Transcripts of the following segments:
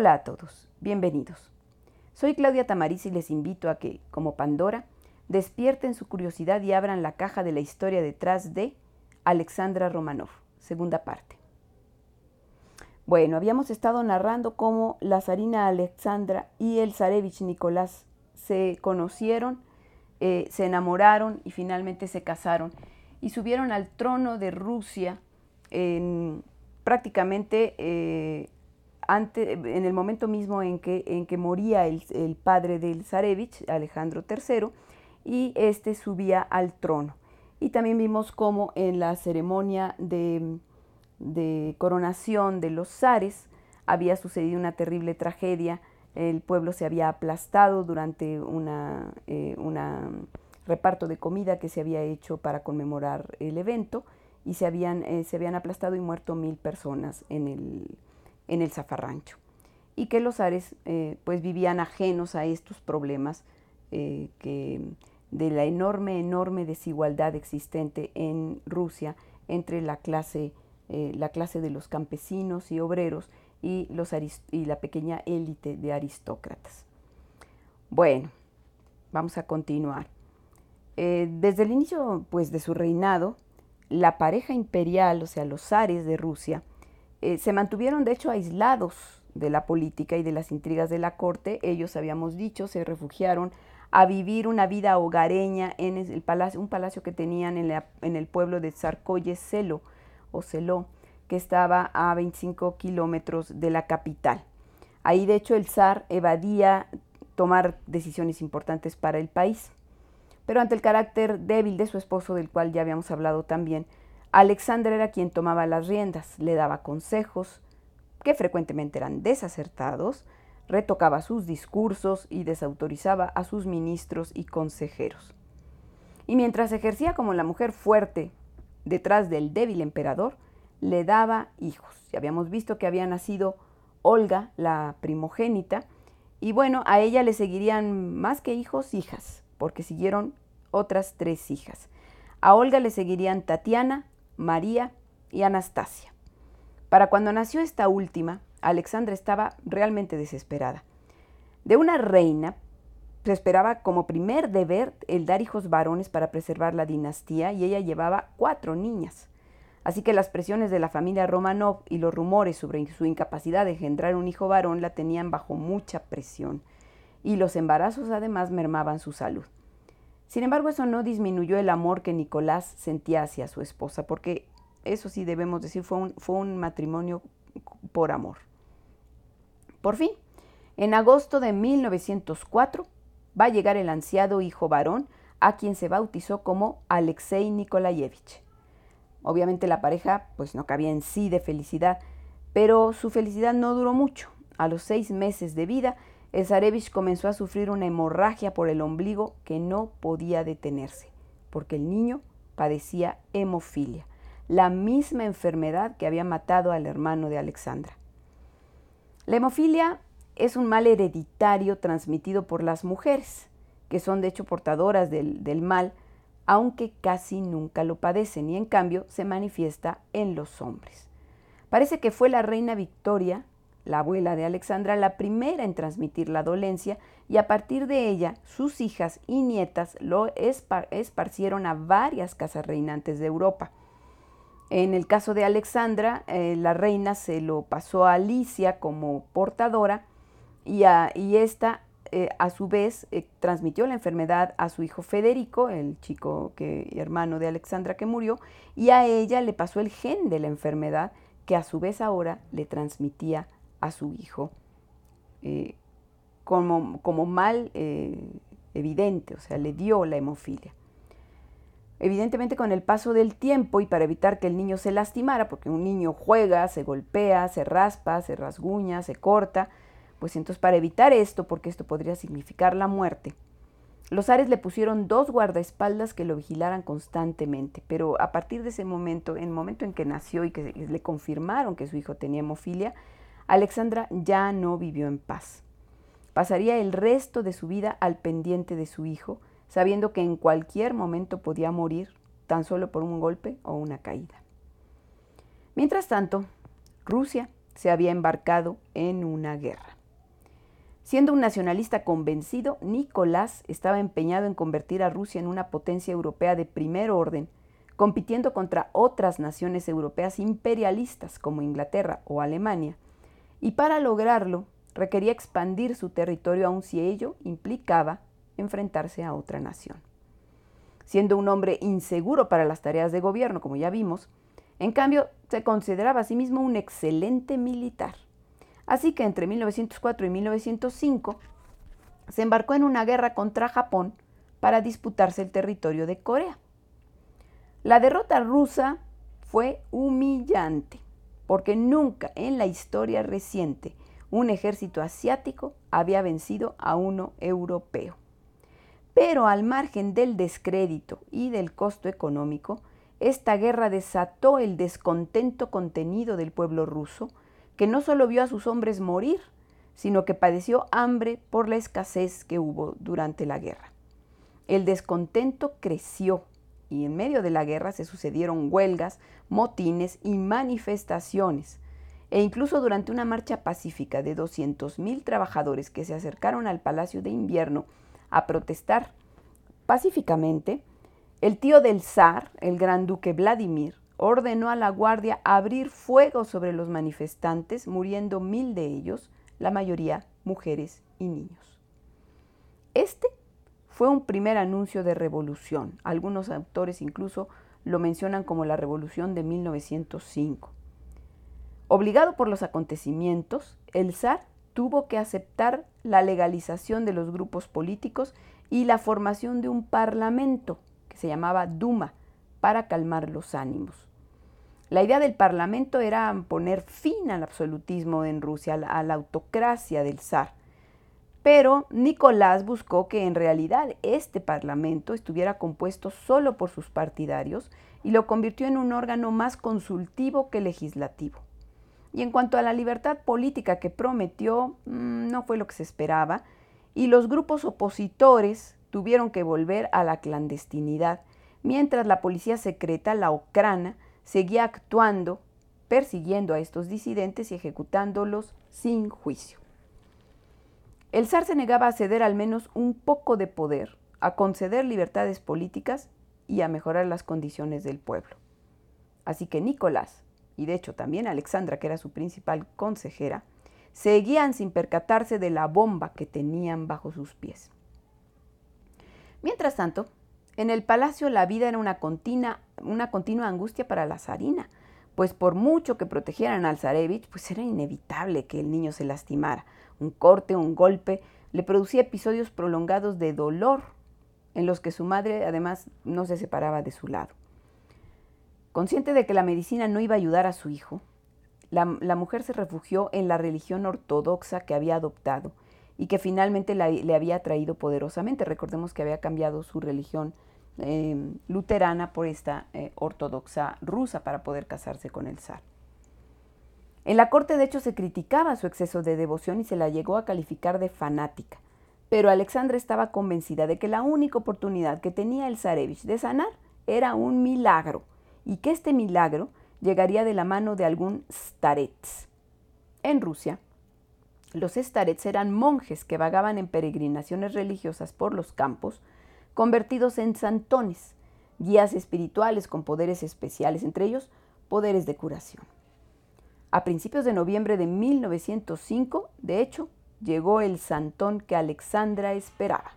Hola a todos, bienvenidos. Soy Claudia Tamariz y les invito a que, como Pandora, despierten su curiosidad y abran la caja de la historia detrás de Alexandra Romanov, segunda parte. Bueno, habíamos estado narrando cómo la zarina Alexandra y el zarevich Nicolás se conocieron, eh, se enamoraron y finalmente se casaron y subieron al trono de Rusia en, prácticamente eh, en el momento mismo en que, en que moría el, padre del zarevich, Alejandro III, y este subía al trono. Y también vimos cómo en la ceremonia de, coronación de los zares había sucedido una terrible tragedia. El pueblo se había aplastado durante una, eh, reparto de comida que se había hecho para conmemorar el evento y se habían, eh, se habían aplastado y muerto mil personas en el, en el zafarrancho. Y que los zares eh, pues vivían ajenos a estos problemas que de la enorme, enorme desigualdad existente en Rusia entre la clase, eh, la clase de los campesinos y obreros y, los y la pequeña élite de aristócratas. Bueno, vamos a continuar. Eh, desde el inicio pues, de su reinado, la pareja imperial, o sea, los zares de Rusia, eh, se mantuvieron de hecho aislados de la política y de las intrigas de la corte. Ellos, habíamos dicho, se refugiaron a vivir una vida hogareña en el palacio, un palacio que tenían en, el pueblo de Tsarkoye Selo o Selo, que estaba a 25 kilómetros de la capital. Ahí, de hecho, el zar evadía tomar decisiones importantes para el país. Pero ante el carácter débil de su esposo, del cual ya habíamos hablado también, Alexandra era quien tomaba las riendas, le daba consejos, que frecuentemente eran desacertados, retocaba sus discursos y desautorizaba a sus ministros y consejeros. Y mientras ejercía como la mujer fuerte detrás del débil emperador, le daba hijos. Ya habíamos visto que había nacido Olga, la primogénita, y bueno, a ella le seguirían más que hijos, hijas, porque siguieron otras tres hijas. A Olga le seguirían Tatiana, María y Anastasia. Para cuando nació esta última, Alexandra estaba realmente desesperada. De una reina se esperaba como primer deber el dar hijos varones para preservar la dinastía y ella llevaba cuatro niñas. Así que las presiones de la familia Romanov y los rumores sobre su incapacidad de engendrar un hijo varón la tenían bajo mucha presión y los embarazos además mermaban su salud. Sin embargo, eso no disminuyó el amor que Nicolás sentía hacia su esposa, porque eso sí debemos decir, fue un, matrimonio por amor. Por fin, en agosto de 1904 va a llegar el ansiado hijo varón a quien se bautizó como Alexei Nikolayevich. Obviamente la pareja pues no cabía en sí de felicidad, pero su felicidad no duró mucho. A los seis meses de vida, el zarevich comenzó a sufrir una hemorragia por el ombligo que no podía detenerse, porque el niño padecía hemofilia, la misma enfermedad que había matado al hermano de Alexandra. La hemofilia es un mal hereditario transmitido por las mujeres, que son de hecho portadoras del, mal, aunque casi nunca lo padecen y en cambio se manifiesta en los hombres. Parece que fue la reina Victoria, la abuela de Alexandra, la primera en transmitir la dolencia y a partir de ella sus hijas y nietas lo esparcieron a varias casas reinantes de Europa. En el caso de Alexandra, eh, la reina se lo pasó a Alicia como portadora y, a, esta eh, a su vez eh, transmitió la enfermedad a su hijo Federico, el chico que, hermano de Alexandra que murió, y a ella le pasó el gen de la enfermedad que a su vez ahora le transmitía a su hijo como, como, mal evidente, o sea, le dio la hemofilia. Evidentemente con el paso del tiempo y para evitar que el niño se lastimara, porque un niño juega, se golpea, se raspa, se rasguña, se corta, pues entonces para evitar esto, porque esto podría significar la muerte, los Ares le pusieron dos guardaespaldas que lo vigilaran constantemente, pero a partir de ese momento, en el momento en que nació y que le confirmaron que su hijo tenía hemofilia, Alexandra ya no vivió en paz. Pasaría el resto de su vida al pendiente de su hijo, sabiendo que en cualquier momento podía morir tan solo por un golpe o una caída. Mientras tanto, Rusia se había embarcado en una guerra. Siendo un nacionalista convencido, Nicolás estaba empeñado en convertir a Rusia en una potencia europea de primer orden, compitiendo contra otras naciones europeas imperialistas como Inglaterra o Alemania, y para lograrlo requería expandir su territorio aun si ello implicaba enfrentarse a otra nación. Siendo un hombre inseguro para las tareas de gobierno, como ya vimos, en cambio se consideraba a sí mismo un excelente militar. Así que entre 1904 y 1905 se embarcó en una guerra contra Japón para disputarse el territorio de Corea. La derrota rusa fue humillante, porque nunca en la historia reciente un ejército asiático había vencido a uno europeo. Pero al margen del descrédito y del costo económico, esta guerra desató el descontento contenido del pueblo ruso, que no solo vio a sus hombres morir, sino que padeció hambre por la escasez que hubo durante la guerra. El descontento creció y en medio de la guerra se sucedieron huelgas, motines y manifestaciones, e incluso durante una marcha pacífica de 200.000 trabajadores que se acercaron al Palacio de Invierno a protestar pacíficamente, el tío del zar, el gran duque Vladimir, ordenó a la guardia abrir fuego sobre los manifestantes, muriendo mil de ellos, la mayoría mujeres y niños. Este fue un primer anuncio de revolución. Algunos autores incluso lo mencionan como la revolución de 1905. Obligado por los acontecimientos, el zar tuvo que aceptar la legalización de los grupos políticos y la formación de un parlamento que se llamaba Duma para calmar los ánimos. La idea del parlamento era poner fin al absolutismo en Rusia, a la autocracia del zar. Pero Nicolás buscó que en realidad este parlamento estuviera compuesto solo por sus partidarios y lo convirtió en un órgano más consultivo que legislativo. Y en cuanto a la libertad política que prometió, mm, no fue lo que se esperaba, y los grupos opositores tuvieron que volver a la clandestinidad, mientras la policía secreta, la Ocrana, seguía actuando, persiguiendo a estos disidentes y ejecutándolos sin juicio. El zar se negaba a ceder al menos un poco de poder, a conceder libertades políticas y a mejorar las condiciones del pueblo. Así que Nicolás, y de hecho también Alexandra, que era su principal consejera, seguían sin percatarse de la bomba que tenían bajo sus pies. Mientras tanto, en el palacio la vida era una continua, una continua angustia para la zarina, pues por mucho que protegieran al zarevich, pues era inevitable que el niño se lastimara. Un corte, un golpe, le producía episodios prolongados de dolor, en los que su madre además no se separaba de su lado. Consciente de que la medicina no iba a ayudar a su hijo, la, mujer se refugió en la religión ortodoxa que había adoptado y que finalmente le había traído poderosamente. Recordemos que había cambiado su religión em, luterana por esta eh, ortodoxa rusa para poder casarse con el zar. En la corte, de hecho, se criticaba su exceso de devoción y se la llegó a calificar de fanática. Pero Alexandra estaba convencida de que la única oportunidad que tenía el zarevich de sanar era un milagro y que este milagro llegaría de la mano de algún starets. En Rusia, los starets eran monjes que vagaban en peregrinaciones religiosas por los campos, convertidos en santones, guías espirituales con poderes especiales, entre ellos poderes de curación. A principios de noviembre de 1905, de hecho, llegó el santón que Alexandra esperaba.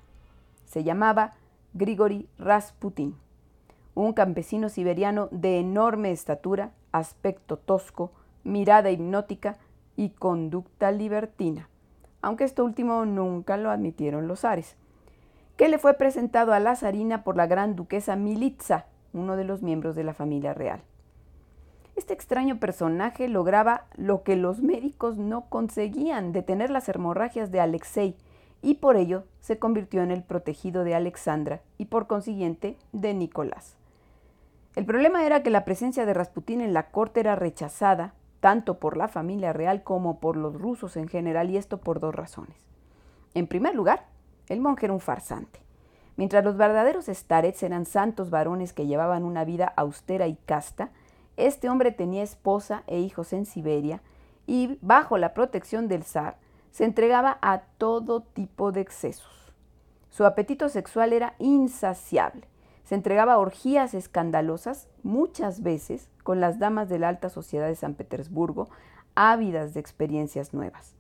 Se llamaba Grigori Rasputin un campesino siberiano de enorme estatura, aspecto tosco, mirada hipnótica y conducta libertina, aunque esto último nunca lo admitieron los zares, que le fue presentado a la zarina por la gran duquesa Militza, uno de los miembros de la familia real. Este extraño personaje lograba lo que los médicos no conseguían, detener las hemorragias de Alexei, y por ello se convirtió en el protegido de Alexandra y por consiguiente de Nicolás. El problema era que la presencia de Rasputín en la corte era rechazada tanto por la familia real como por los rusos en general, y esto por dos razones. En primer lugar, el monje era un farsante. Mientras los verdaderos starets eran santos varones que llevaban una vida austera y casta, este hombre tenía esposa e hijos en Siberia y bajo la protección del zar se entregaba a todo tipo de excesos. Su apetito sexual era insaciable. Se entregaba a orgías escandalosas muchas veces con las damas de la alta sociedad de San Petersburgo, ávidas de experiencias nuevas.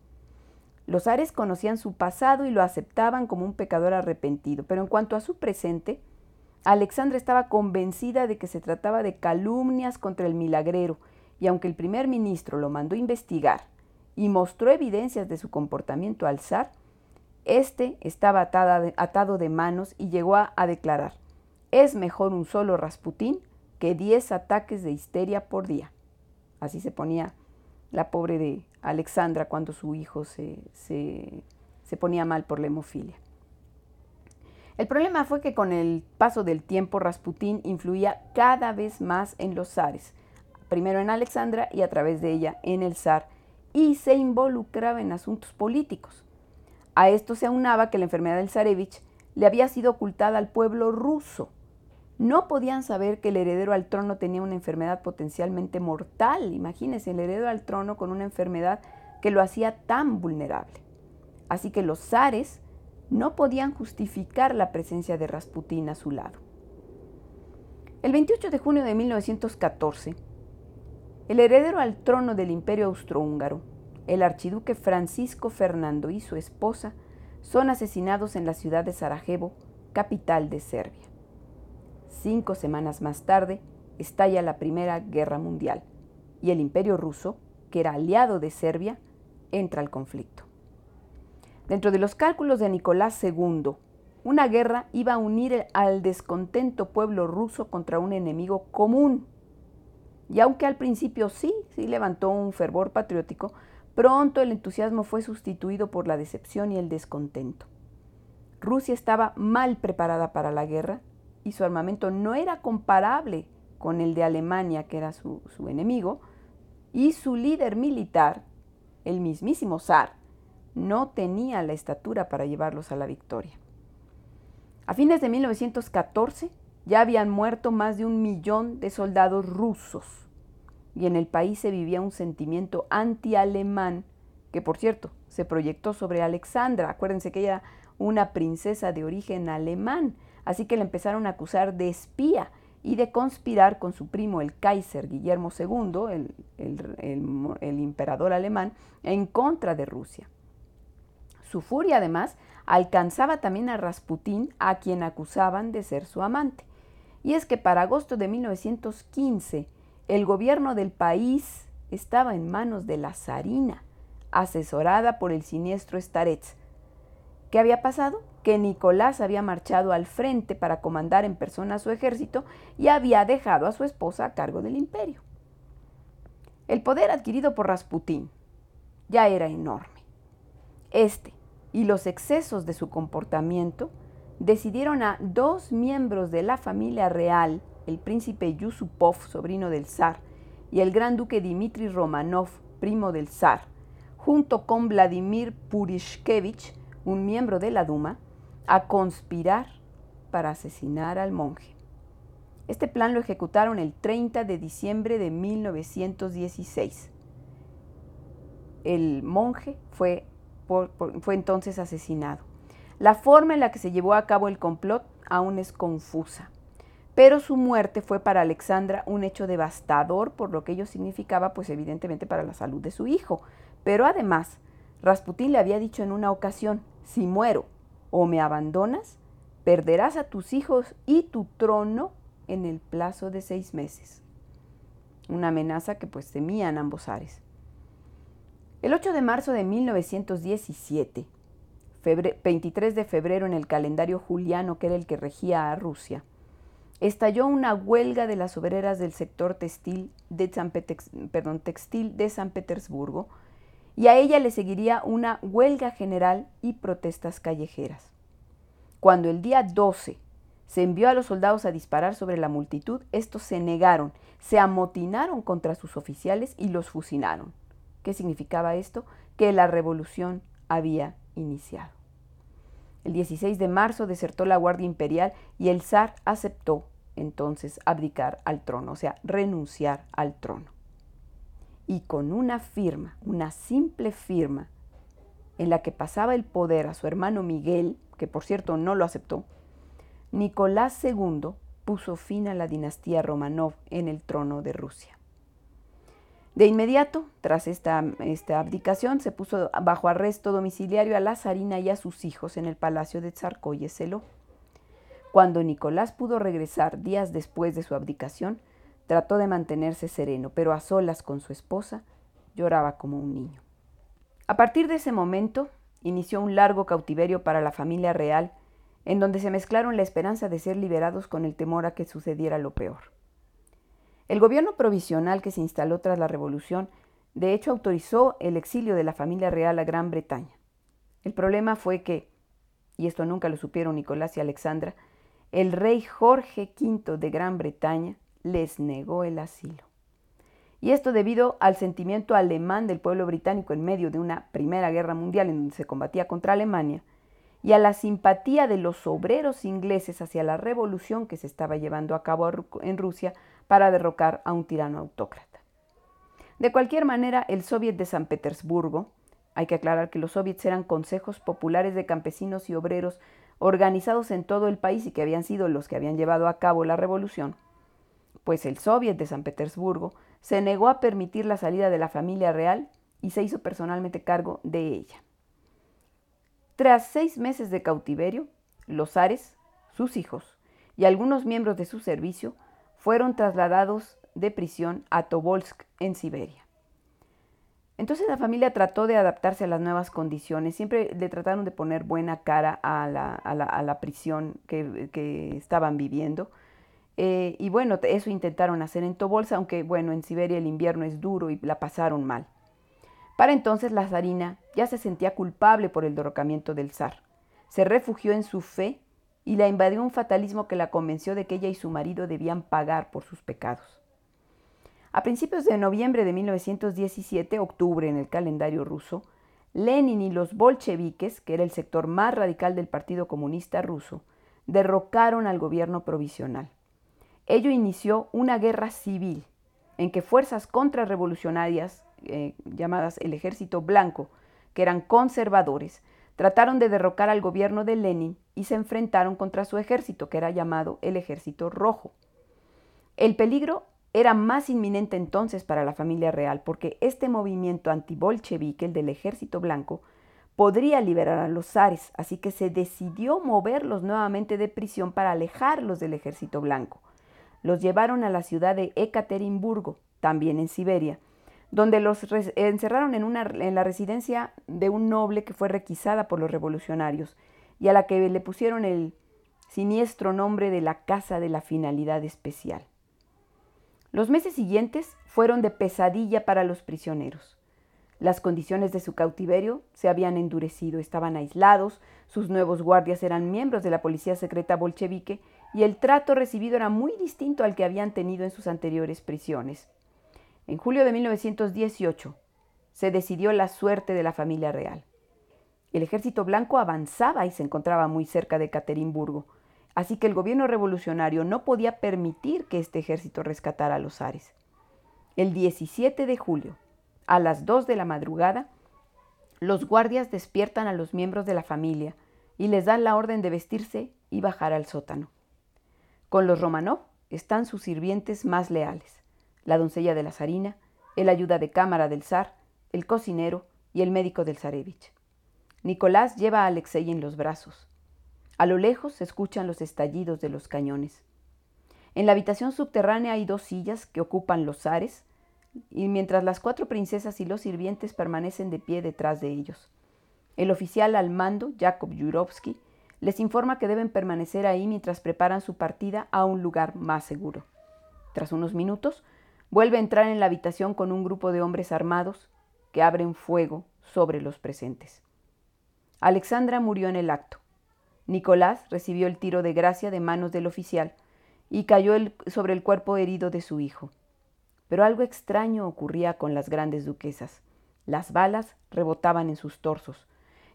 Los zares conocían su pasado y lo aceptaban como un pecador arrepentido, pero en cuanto a su presente, Alexandra estaba convencida de que se trataba de calumnias contra el milagrero, y aunque el primer ministro lo mandó investigar y mostró evidencias de su comportamiento al zar, éste estaba atado de manos y llegó a, a declarar, es mejor un solo Rasputín que diez ataques de histeria por día. Así se ponía la pobre de Alexandra cuando su hijo se, se, se ponía mal por la hemofilia. El problema fue que con el paso del tiempo Rasputín influía cada vez más en los zares, primero en Alexandra y a través de ella en el zar, y se involucraba en asuntos políticos. A esto se aunaba que la enfermedad del zarevich le había sido ocultada al pueblo ruso. No podían saber que el heredero al trono tenía una enfermedad potencialmente mortal. Imagínense, el heredero al trono con una enfermedad que lo hacía tan vulnerable. Así que los zares no podían justificar la presencia de Rasputín a su lado. El 28 de junio de 1914, el heredero al trono del imperio austrohúngaro, el archiduque Francisco Fernando y su esposa son asesinados en la ciudad de Sarajevo, capital de Serbia. Cinco semanas más tarde, estalla la Primera Guerra Mundial y el imperio ruso, que era aliado de Serbia, entra al conflicto. Dentro de los cálculos de Nicolás II, una guerra iba a unir al descontento pueblo ruso contra un enemigo común. Y aunque al principio sí, sí levantó un fervor patriótico, Pronto el entusiasmo fue sustituido por la decepción y el descontento. Rusia estaba mal preparada para la guerra y su armamento no era comparable con el de Alemania, que era su, enemigo, y su líder militar, el mismísimo zar, no tenía la estatura para llevarlos a la victoria. A fines de 1914 ya habían muerto más de un millón de soldados rusos y en el país se vivía un sentimiento anti-alemán, que por cierto se proyectó sobre Alexandra. Acuérdense que ella era una princesa de origen alemán, así que le empezaron a acusar de espía y de conspirar con su primo el Kaiser Guillermo II, el, el emperador alemán, en contra de Rusia. Su furia además alcanzaba también a Rasputín, a quien acusaban de ser su amante. Y es que para agosto de 1915, el gobierno del país estaba en manos de la zarina, asesorada por el siniestro Starets. ¿Qué había pasado? Que Nicolás había marchado al frente para comandar en persona su ejército y había dejado a su esposa a cargo del imperio. El poder adquirido por Rasputín ya era enorme. Este y los excesos de su comportamiento decidieron a dos miembros de la familia real el príncipe Yusupov, sobrino del zar, y el gran duque Dmitri Romanov, primo del zar, junto con Vladimir Purishkevich, un miembro de la Duma, a conspirar para asesinar al monje. Este plan lo ejecutaron el 30 de diciembre de 1916. El monje fue, fue entonces asesinado. La forma en la que se llevó a cabo el complot aún es confusa pero su muerte fue para Alexandra un hecho devastador por lo que ello significaba, pues evidentemente para la salud de su hijo. Pero además, Rasputín le había dicho en una ocasión, si muero o me abandonas, perderás a tus hijos y tu trono en el plazo de seis meses. Una amenaza que pues temían ambos ares. El 8 de marzo de 1917, 23 de febrero en el calendario juliano que era el que regía a Rusia, estalló una huelga de las obreras del sector textil de San, textil de San Petersburgo y a ella le seguiría una huelga general y protestas callejeras. Cuando el día 12 se envió a los soldados a disparar sobre la multitud, estos se negaron, se amotinaron contra sus oficiales y los fusilaron. ¿Qué significaba esto? Que la revolución había iniciado. El 16 de marzo desertó la Guardia Imperial y el zar aceptó entonces abdicar al trono, o sea, renunciar al trono. y con una firma, una simple firma, en la que pasaba el poder a su hermano Miguel, que por cierto no lo aceptó, Nicolás II puso fin a la dinastía Romanov en el trono de Rusia. De inmediato, tras esta, abdicación, se puso bajo arresto domiciliario a la zarina y a sus hijos en el palacio de Tsarkoye-Seló. Cuando Nicolás pudo regresar días después de su abdicación, trató de mantenerse sereno, pero a solas con su esposa lloraba como un niño. A partir de ese momento, inició un largo cautiverio para la familia real, en donde se mezclaron la esperanza de ser liberados con el temor a que sucediera lo peor. El gobierno provisional que se instaló tras la revolución, de hecho, autorizó el exilio de la familia real a Gran Bretaña. El problema fue que, y esto nunca lo supieron Nicolás y Alexandra, el rey Jorge V de Gran Bretaña les negó el asilo. Y esto debido al sentimiento alemán del pueblo británico en medio de una Primera Guerra Mundial en donde se combatía contra Alemania, y a la simpatía de los obreros ingleses hacia la revolución que se estaba llevando a cabo en Rusia para derrocar a un tirano autócrata. De cualquier manera, el Soviet de San Petersburgo, hay que aclarar que los soviets eran consejos populares de campesinos y obreros organizados en todo el país y que habían sido los que habían llevado a cabo la revolución, pues el Soviet de San Petersburgo se negó a permitir la salida de la familia real y se hizo personalmente cargo de ella. Tras seis meses de cautiverio, los zares, sus hijos y algunos miembros de su servicio fueron trasladados de prisión a Tobolsk, en Siberia. Entonces la familia trató de adaptarse a las nuevas condiciones, siempre le trataron de poner buena cara a la, prisión que, estaban viviendo. Eh, y bueno, eso intentaron hacer en Tobolsk, aunque bueno, en Siberia el invierno es duro y la pasaron mal. Para entonces la zarina ya se sentía culpable por el derrocamiento del zar. Se refugió en su fe y la invadió un fatalismo que la convenció de que ella y su marido debían pagar por sus pecados. A principios de noviembre de 1917, octubre en el calendario ruso, Lenin y los bolcheviques, que era el sector más radical del Partido Comunista ruso, derrocaron al gobierno provisional. Ello inició una guerra civil en que fuerzas contrarrevolucionarias eh, llamadas el Ejército Blanco, que eran conservadores, trataron de derrocar al gobierno de Lenin y se enfrentaron contra su ejército, que era llamado el Ejército Rojo. El peligro era más inminente entonces para la familia real, porque este movimiento antibolchevique, el del ejército blanco, podría liberar a los zares, así que se decidió moverlos nuevamente de prisión para alejarlos del ejército blanco. Los llevaron a la ciudad de Ekaterimburgo, también en Siberia, donde los encerraron en, una, en la residencia de un noble que fue requisada por los revolucionarios y a la que le pusieron el siniestro nombre de la Casa de la Finalidad Especial. Los meses siguientes fueron de pesadilla para los prisioneros. Las condiciones de su cautiverio se habían endurecido, estaban aislados, sus nuevos guardias eran miembros de la policía secreta bolchevique y el trato recibido era muy distinto al que habían tenido en sus anteriores prisiones. En julio de 1918 se decidió la suerte de la familia real. El ejército blanco avanzaba y se encontraba muy cerca de Caterimburgo, Así que el gobierno revolucionario no podía permitir que este ejército rescatara a los zares. El 17 de julio, a las 2 de la madrugada, los guardias despiertan a los miembros de la familia y les dan la orden de vestirse y bajar al sótano. Con los Romanov están sus sirvientes más leales, la doncella de la zarina, el ayuda de cámara del zar, el cocinero y el médico del zarevich. Nicolás lleva a Alexei en los brazos. A lo lejos se escuchan los estallidos de los cañones. En la habitación subterránea hay dos sillas que ocupan los zares, y mientras las cuatro princesas y los sirvientes permanecen de pie detrás de ellos. El oficial al mando, Jakob Jurovsky, les informa que deben permanecer ahí mientras preparan su partida a un lugar más seguro. Tras unos minutos, vuelve a entrar en la habitación con un grupo de hombres armados que abren fuego sobre los presentes. Alexandra murió en el acto. Nicolás recibió el tiro de gracia de manos del oficial y cayó sobre el cuerpo herido de su hijo. Pero algo extraño ocurría con las grandes duquesas. Las balas rebotaban en sus torsos,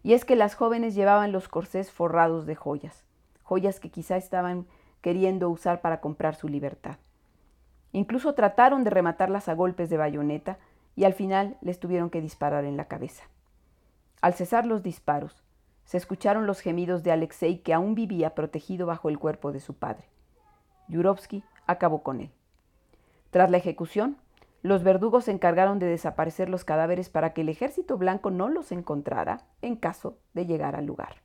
y es que las jóvenes llevaban los corsés forrados de joyas, joyas que quizá estaban queriendo usar para comprar su libertad. Incluso trataron de rematarlas a golpes de bayoneta y al final les tuvieron que disparar en la cabeza. Al cesar los disparos, se escucharon los gemidos de Alexei que aún vivía protegido bajo el cuerpo de su padre. Yurovsky acabó con él. Tras la ejecución, los verdugos se encargaron de desaparecer los cadáveres para que el ejército blanco no los encontrara en caso de llegar al lugar.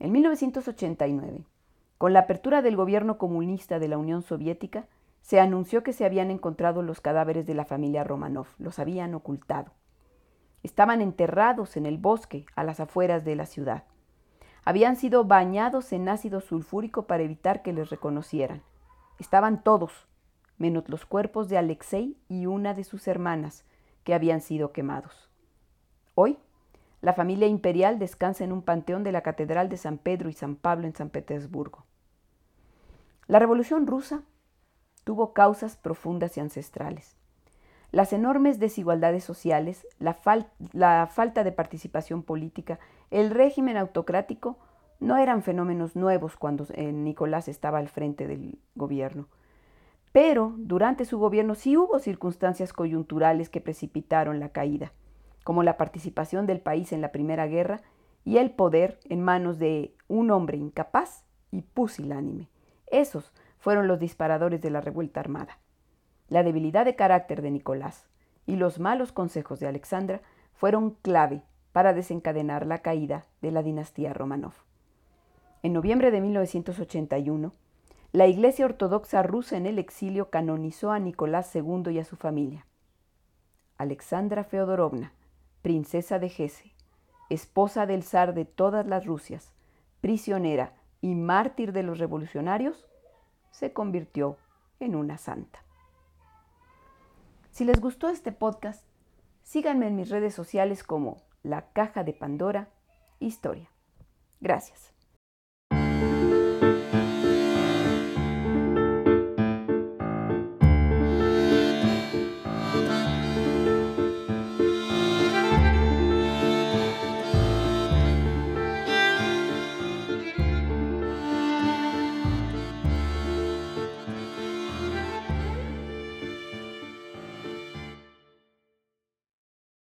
En 1989, con la apertura del gobierno comunista de la Unión Soviética, se anunció que se habían encontrado los cadáveres de la familia Romanov, los habían ocultado. Estaban enterrados en el bosque a las afueras de la ciudad. Habían sido bañados en ácido sulfúrico para evitar que les reconocieran. Estaban todos, menos los cuerpos de Alexei y una de sus hermanas, que habían sido quemados. Hoy, la familia imperial descansa en un panteón de la Catedral de San Pedro y San Pablo en San Petersburgo. La Revolución rusa tuvo causas profundas y ancestrales. Las enormes desigualdades sociales, la, falta de participación política, el régimen autocrático no eran fenómenos nuevos cuando eh, Nicolás estaba al frente del gobierno. Pero durante su gobierno sí hubo circunstancias coyunturales que precipitaron la caída, como la participación del país en la Primera Guerra y el poder en manos de un hombre incapaz y pusilánime. Esos fueron los disparadores de la revuelta armada. La debilidad de carácter de Nicolás y los malos consejos de Alexandra fueron clave para desencadenar la caída de la dinastía Romanov. En noviembre de 1981, la Iglesia Ortodoxa rusa en el exilio canonizó a Nicolás II y a su familia. Alexandra Feodorovna, princesa de Hesse, esposa del zar de todas las Rusias, prisionera y mártir de los revolucionarios, se convirtió en una santa. Si les gustó este podcast, síganme en mis redes sociales como La Caja de Pandora Historia. Gracias.